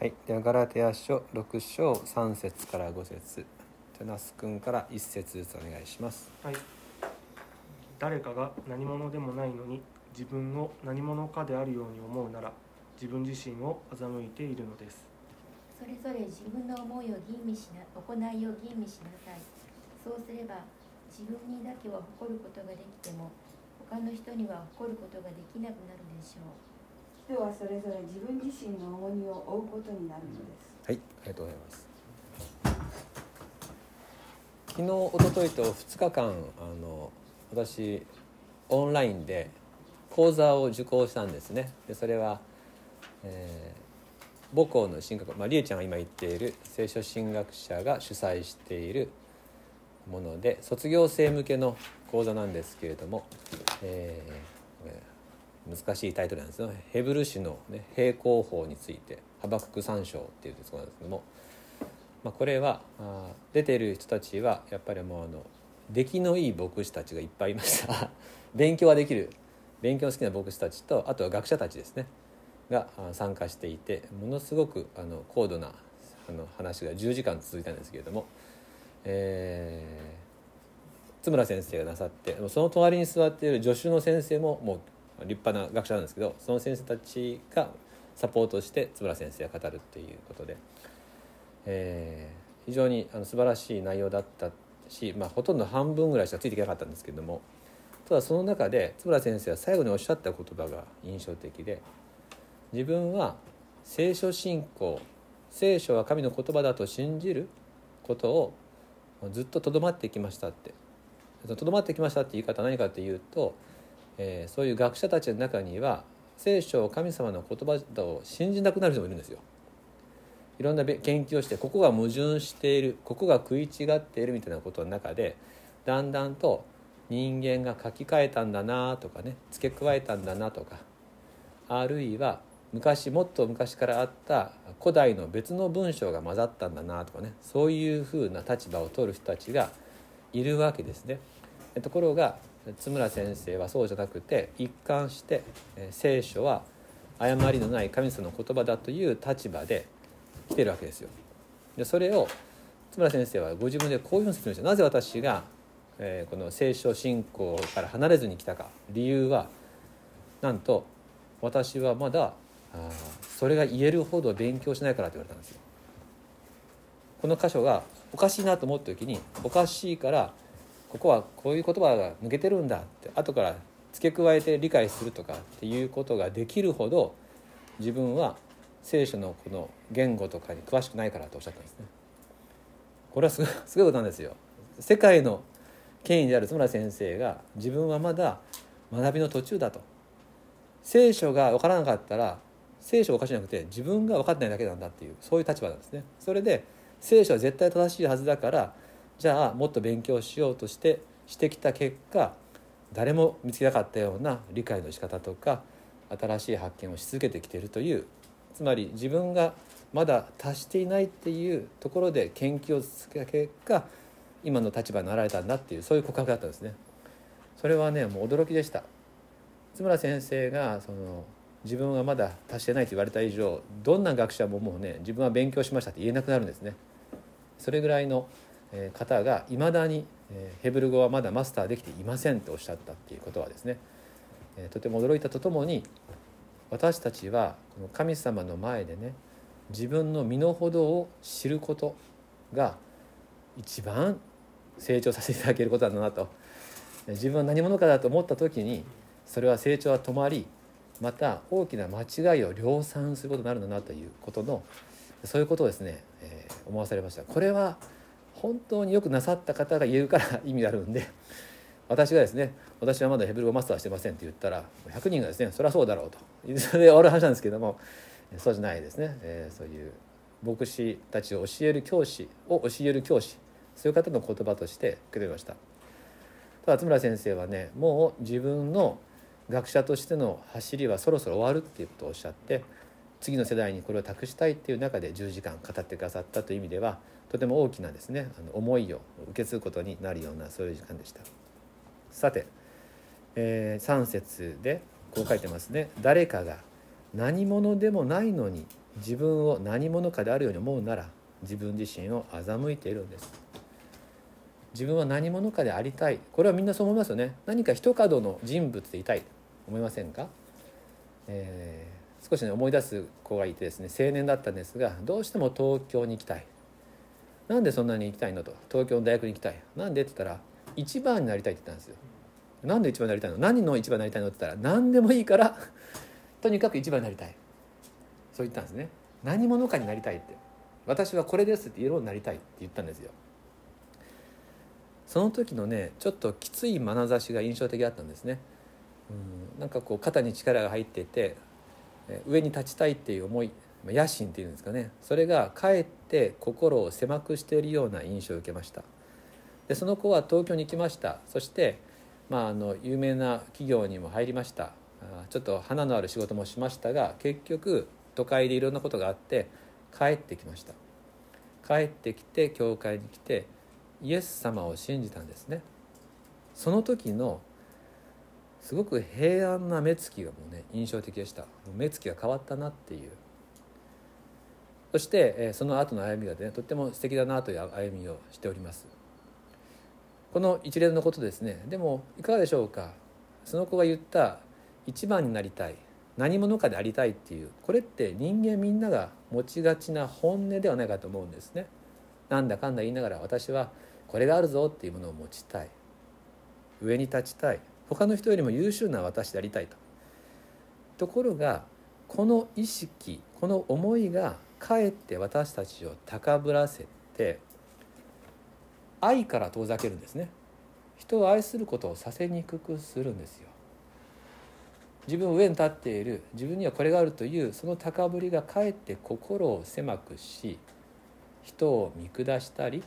はい、ではガラテヤ書6章3節から5節テナス君から1節ずつお願いします。はい。誰かが何者でもないのに自分を何者かであるように思うなら自分自身を欺いているのです。それぞれ自分の思いを吟味しな行いを吟味しなさいそうすれば自分にだけは誇ることができても他の人には誇ることができなくなるでしょう人はそれぞれ自分自身の重荷を負うことになるのです。はい、ありがとうございます。昨日一昨日と2日間あの私オンラインで講座を受講したんですね。でそれは、えー母校の進学、まあ、りえちゃんが今言っている聖書神学者が主催しているもので卒業生向けの講座なんですけれども、ええー難しいタイトルなんですよヘブル詩の、ね、平行法について「ハバクク三章」っていうところなんですけども、まあ、これはあ出てる人たちはやっぱりもうあの出来のいい牧師たちがいっぱいいました。勉強はできる。勉強好きな牧師たちとあとは学者たちですね。が参加していてものすごくあの高度なあの話が10時間続いたんですけれども、えー津村先生がなさってその隣に座っている助手の先生ももう立派な学者なんですけどその先生たちがサポートして津村先生が語るっていうことで、えー非常にあの素晴らしい内容だったし、まあ、ほとんど半分ぐらいしかついていけなかったんですけどもただその中で津村先生は最後におっしゃった言葉が印象的で自分は聖書信仰聖書は神の言葉だと信じることをずっととどまってきましたってとどまってきましたって言い方は何かというと、えーそういう学者たちの中には聖書を神様の言葉だと信じなくなる人もいるんですよ。いろんな研究をしてここが矛盾しているここが食い違っているみたいなことの中でだんだんと人間が書き換えたんだなとかね付け加えたんだなとかあるいは昔もっと昔からあった古代の別の文章が混ざったんだなとかねそういうふうな立場を取る人たちがいるわけですね。ところが津村先生はそうじゃなくて一貫してえ聖書は誤りのない神様の言葉だという立場で来てるわけですよ。でそれを津村先生はご自分でこういうふうに説明してなぜ私が、えーこの聖書信仰から離れずに来たか理由はなんと私はまだあーそれが言えるほど勉強しないからって言われたんですよ。この箇所がおかしいなと思った時におかしいからここはこういう言葉が抜けてるんだって後から付け加えて理解するとかっていうことができるほど自分は聖書のこの言語とかに詳しくないからとおっしゃったんですね。これはすごいすごいことなんですよ。世界の権威である津村先生が自分はまだ学びの途中だと。聖書が分からなかったら聖書がおかしいなくて自分が分かってないだけなんだっていうそういう立場なんですね。それで聖書は絶対正しいはずだからじゃあもっと勉強しようとしてしてきた結果誰も見つけなかったような理解の仕方とか新しい発見をし続けてきているというつまり自分がまだ達していないっていうところで研究を続けた結果今の立場になられたんだっていうそういう告白だったんですね。それはねもう驚きでした。津村先生がその自分はまだ達してないと言われた以上どんな学者ももうね自分は勉強しましたって言えなくなるんですね。それぐらいの方がいまだにヘブル語はまだマスターできていませんとおっしゃったっていうことはですねとても驚いたとともに私たちはこの神様の前でね自分の身の程を知ることが一番成長させていただけることなんだなと。自分は何者かだと思った時にそれは成長は止まりまた大きな間違いを量産することになるんだなということのそういうことをですね、え思わされました。これは本当によくなさった方が言えるから意味があるんで私がですね私はまだヘブル語マスターしてませんって言ったら100人がですねそりゃそうだろうと。それで終わる話なんですけどもそうじゃないですね、えーそういう牧師たちを教える教師を教える教師そういう方の言葉として受け止めました。ただ津村先生はねもう自分の学者としての走りはそろそろ終わるっていうことをおっしゃって次の世代にこれを託したいっていう中で10時間語ってくださったという意味ではとても大きなですねあの思いを受け継ぐことになるようなそういう時間でした。さて、えー3節でこう書いてますね。誰かが何者でもないのに自分を何者かであるように思うなら自分自身を欺いているんです。自分は何者かでありたい。これはみんなそう思いますよね。何か一角の人物でいたい。思いませんか、えー、少しね思い出す子がいてですね青年だったんですがどうしても東京に行きたい。なんでそんなに行きたいの？と東京の大学に行きたいなんで？って言ったら一番になりたいって言ったんですよなんで一番になりたいの何の一番になりたいの？って言ったら何でもいいから とにかく一番になりたい。そう言ったんですね何者かになりたいって私はこれですって言うようになりたいって言ったんですよ。その時のねちょっときつい眼差しが印象的だったんですね。うんなんかこう肩に力が入っていて上に立ちたいっていう思い野心っていうんですかね。それがかえって心を狭くしているような印象を受けました。でその子は東京に行きました。そして、まあ、あの有名な企業にも入りました。ちょっと花のある仕事もしましたが結局都会でいろんなことがあって帰ってきました。帰ってきて教会に来てイエス様を信じたんですね。その時のすごく平安な目つきがもうね印象的でした。目つきが変わったなっていう。そしてその後の歩みがねとっても素敵だなという歩みをしております。この一連のことですね。でもいかがでしょうか。その子が言った一番になりたい何者かでありたいっていうこれって人間みんなが持ちがちな本音ではないかと思うんですね。なんだかんだ言いながら私はこれがあるぞっていうものを持ちたい。上に立ちたい。他の人よりも優秀な私でありたいと。ところがこの意識この思いがかえって私たちを高ぶらせて愛から遠ざけるんですね。人を愛することをさせにくくするんですよ。自分上に立っている自分にはこれがあるというその高ぶりがかえって心を狭くし人を見下したり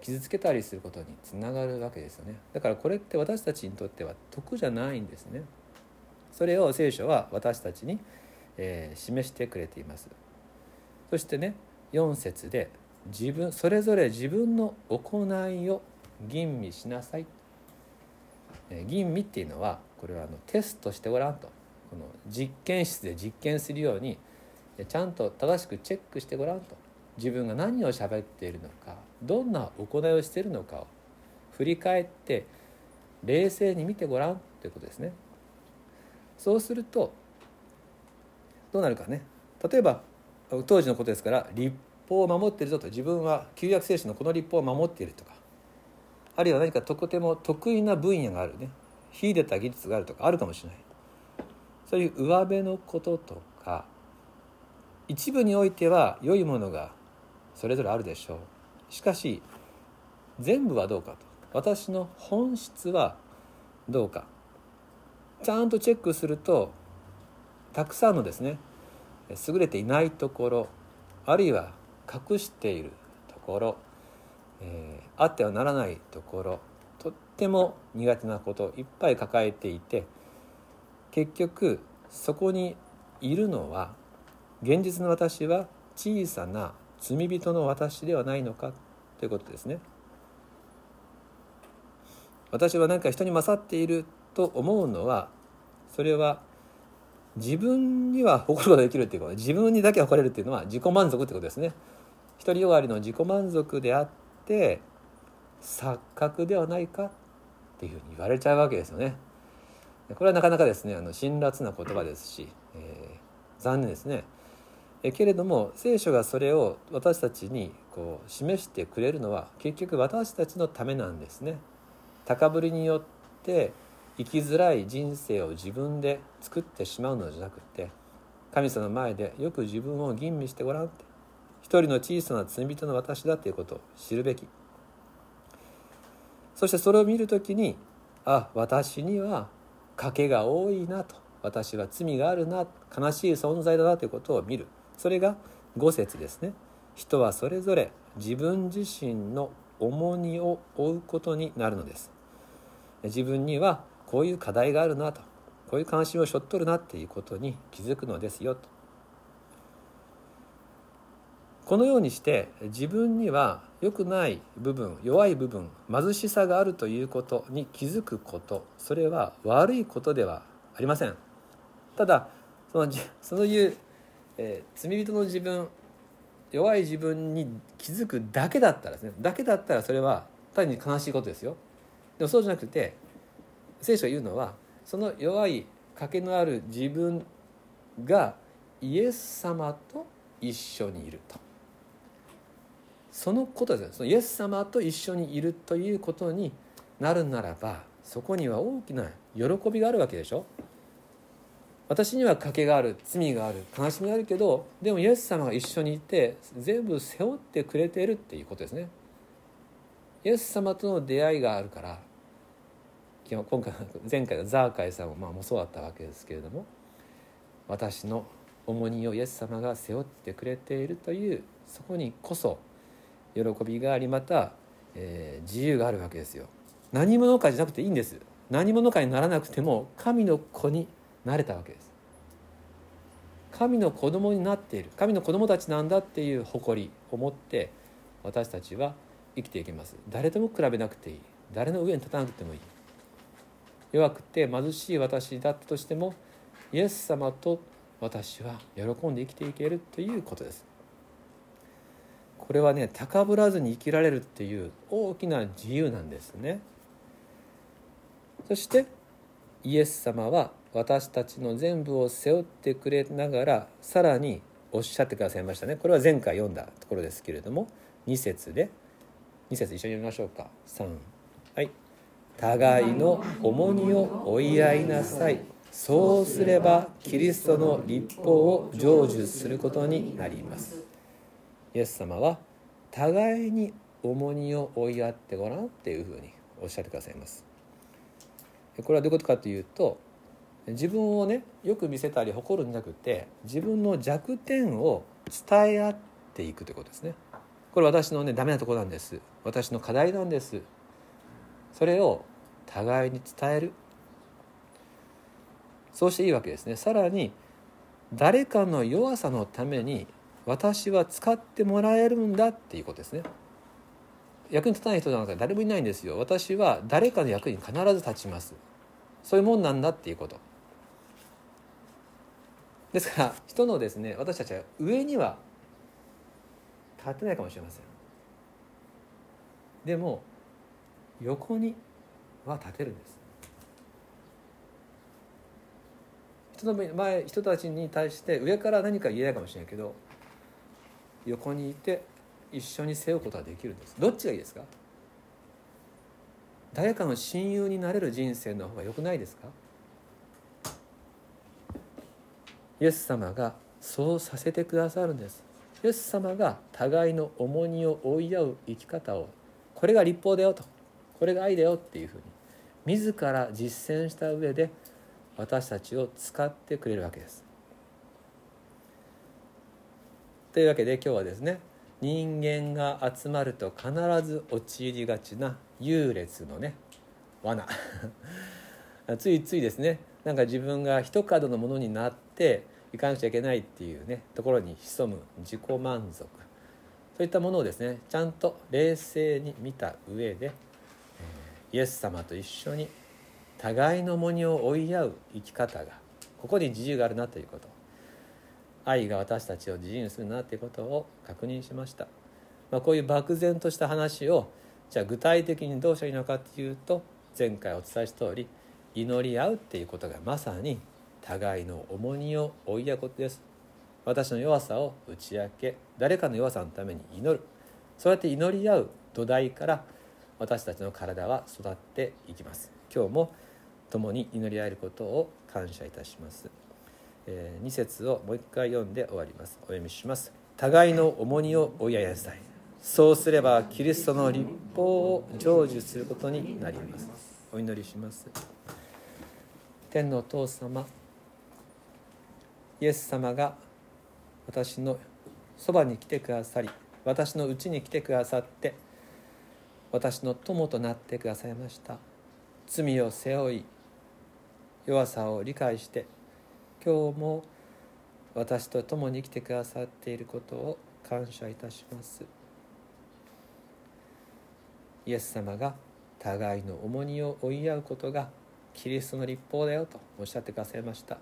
傷つけたりすることにつながるわけですよね。だからこれって私たちにとっては得じゃないんですね。それを聖書は私たちに、え、示してくれています。そしてね4節で自分それぞれ自分の行いを吟味しなさい、え、吟味っていうのはこれはあのテストしてごらんと。この実験室で実験するようにちゃんと正しくチェックしてごらんと。自分が何を喋っているのかどんな行いをしているのかを振り返って冷静に見てごらんということですね。そうするとどうなるかね。例えば当時のことですから立法を守っているぞと。自分は旧約聖書のこの立法を守っているとか。あるいは何かとても得意な分野があるね。秀でた技術があるとか。あるかもしれない。そういう上辺のこととか。一部においては良いものがそれぞれあるでしょう。しかし全部はどうかと。私の本質はどうか。ちゃんとチェックするとたくさんのですね優れていないところあるいは隠しているところ、えー、あってはならないところとっても苦手なことをいっぱい抱えていて結局そこにいるのは現実の私は小さな罪人の私ではないのかということですね。私は何か人に勝っていると思うのはそれは自分には誇ることができるっていうこと自分にだけ誇れるっていうのは自己満足ってことですね。独りよがりの自己満足であって錯覚ではないかっていうふうに言われちゃうわけですよね。これはなかなかですねあの辛辣な言葉ですし、えー、残念ですね。えけれども聖書がそれを私たちにこう示してくれるのは結局私たちのためなんですね。高ぶりによって生きづらい人生を自分で作ってしまうのじゃなくって神様の前でよく自分を吟味してごらんって一人の小さな罪人の私だということを知るべき。そしてそれを見る時にあ私には賭けが多いなと私は罪があるな悲しい存在だなということを見る。それが五節ですね。人はそれぞれ自分自身の重荷を負うことになるのです。自分にはこういう課題があるなと。こういう関心をしょっとるなっていうことに気づくのですよと。このようにして自分には良くない部分弱い部分貧しさがあるということに気づくことそれは悪いことではありません。ただそのそういうえー罪人の自分弱い自分に気づくだけだったらですねだけだったらそれは単に悲しいことですよ。でもそうじゃなくて聖書が言うのはその弱い賭けのある自分がイエス様と一緒にいると。そのことですね。そのイエス様と一緒にいるということになるならばそこには大きな喜びがあるわけでしょ。私には賭けがある罪がある悲しみがあるけどでもイエス様が一緒にいて全部背負ってくれているっていうことですね。イエス様との出会いがあるから今回前回のザーカイさんもまあもそうだったわけですけれども私の重荷をイエス様が背負ってくれているというそこにこそ喜びがありまた、えー自由があるわけですよ。何者かじゃなくていいんです。何者かにならなくても神の子になれたわけです。神の子供になっている。神の子供たちなんだっていう誇りを持って私たちは生きていきます。誰とも比べなくていい。誰の上に立たなくてもいい。弱くて貧しい私だったとしてもイエス様と私は喜んで生きていけるということです。これはね高ぶらずに生きられるっていう大きな自由なんですね。そしてイエス様は私たちの全部を背負ってくれながらさらにおっしゃってくださいましたね。これは前回読んだところですけれども2節で2節一緒に読みましょうか。3はい。互いの重荷を追い合いなさい。そうすればキリストの立法を成就することになります。イエス様は互いに重荷を追い合ってごらんっていうふうにおっしゃってくださいます。これはどういうことかというと自分をねよく見せたり誇るんじゃなくて自分の弱点を伝え合っていくということですね。これ私のねダメなところなんです。私の課題なんです。それを互いに伝える。そうしていいわけですね。さらに誰かの弱さのために私は使ってもらえるんだっていうことですね。役に立たない人なんか誰もいないんですよ。私は誰かの役に必ず立ちます。そういうもんなんだっていうこと。ですから人のですね私たちは上には立てないかもしれません。でも横には立てるんです。人の前人たちに対して上から何か言えないかもしれないけど横にいて一緒に背負うことができるんです。どっちがいいですか？誰かの親友になれる人生の方が良くないですか？イエス様がそうさせてくださるんです。イエス様が互いの重荷を追い合う生き方を。これが立法だよと。これが愛だよっていうふうに自ら実践した上で私たちを使ってくれるわけです。というわけで今日はですね人間が集まると必ず陥りがちな優劣のね罠 ついついですねなんか自分が一角のものになっていかなくちゃいけないっていうねところに潜む自己満足そういったものをですねちゃんと冷静に見た上で、イエス様と一緒に互いの重荷を追い合う生き方がここに自由があるなということ。愛が私たちを自由にするなということを確認しました、まあ、こういう漠然とした話をじゃあ具体的にどうしたらいいのかっていうと前回お伝えした通り祈り合うっていうことがまさに互いの重荷を追い合うことです。私の弱さを打ち明け誰かの弱さのために祈る。そうやって祈り合う土台から私たちの体は育っていきます。今日も共に祈り合えることを感謝いたします、えー、2節をもう一回読んで終わります。お読みします。互いの重荷を追い合いなさい。そうすればキリストの立法を成就することになります。お祈りします。天のお父様イエス様が私のそばに来てくださり私のうちに来てくださって私の友となってくださいました。罪を背負い弱さを理解して今日も私と共に生きてくださっていることを感謝いたします。イエス様が互いの重荷を追い合うことがキリストの立法だよとおっしゃってくださいました。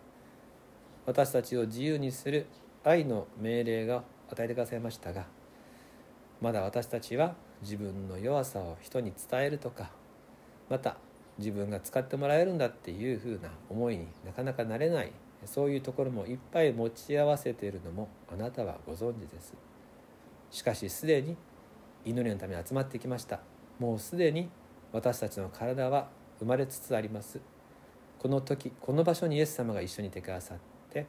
私たちを自由にする愛の命令が与えてくださいましたがまだ私たちは自分の弱さを人に伝えるとかまた自分が使ってもらえるんだっていうふうな思いになかなかなれないそういうところもいっぱい持ち合わせているのもあなたはご存知です。しかしすでに祈りのために集まってきました。もうすでに私たちの体は生まれつつあります。この時この場所にイエス様が一緒にいてくださって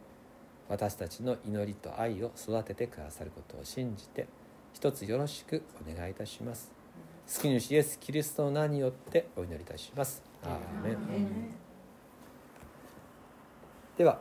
私たちの祈りと愛を育ててくださることを信じて一つよろしくお願いいたします。救い主イエス・キリストの名によってお祈りいたします。アーメン。では